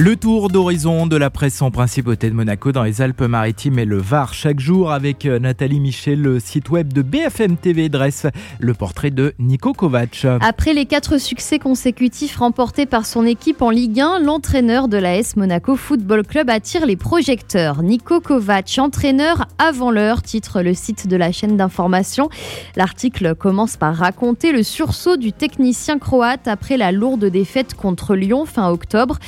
Le tour d'horizon de la presse en principauté de Monaco dans les Alpes-Maritimes et le Var chaque jour avec euh, Nathalie Michel, le site web de BFM TV dresse le portrait de Nico Kovac. Après les quatre succès consécutifs remportés par son équipe en Ligue 1, l'entraîneur de l'AS Monaco Football Club attire les projecteurs. Nico Kovac, entraîneur avant l'heure, titre le site de la chaîne d'information. L'article commence par raconter le sursaut du technicien croate après la lourde défaite contre Lyon fin octobre.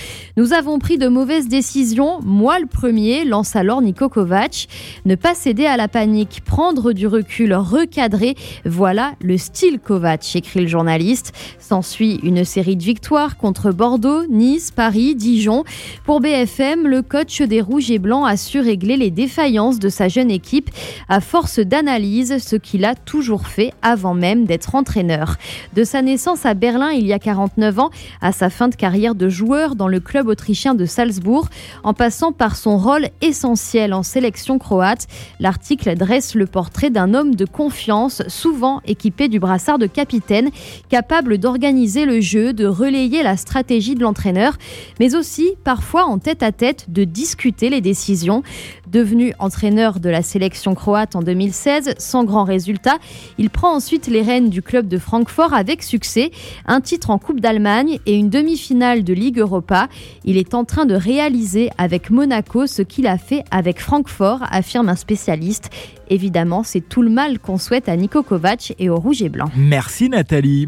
Pris de mauvaises décisions, moi le premier, lance alors Niko Kovac. Ne pas céder à la panique, prendre du recul, recadrer, voilà le style Kovac, écrit le journaliste. S'ensuit une série de victoires contre Bordeaux, Nice, Paris, Dijon. Pour BFM, le coach des Rouges et Blancs a su régler les défaillances de sa jeune équipe à force d'analyse, ce qu'il a toujours fait avant même d'être entraîneur. De sa naissance à Berlin il y a 49 ans à sa fin de carrière de joueur dans le club autrichien de Salzbourg, en passant par son rôle essentiel en sélection croate. L'article dresse le portrait d'un homme de confiance, souvent équipé du brassard de capitaine, capable d'organiser le jeu, de relayer la stratégie de l'entraîneur, mais aussi parfois en tête à tête de discuter les décisions. Devenu entraîneur de la sélection croate en 2016, sans grand résultat, il prend ensuite les rênes du club de Francfort avec succès, un titre en Coupe d'Allemagne et une demi-finale de Ligue Europa. Il est en train de réaliser avec Monaco ce qu'il a fait avec Francfort, affirme un spécialiste. Évidemment, c'est tout le mal qu'on souhaite à Nico Kovac et au Rouge et Blanc. Merci Nathalie.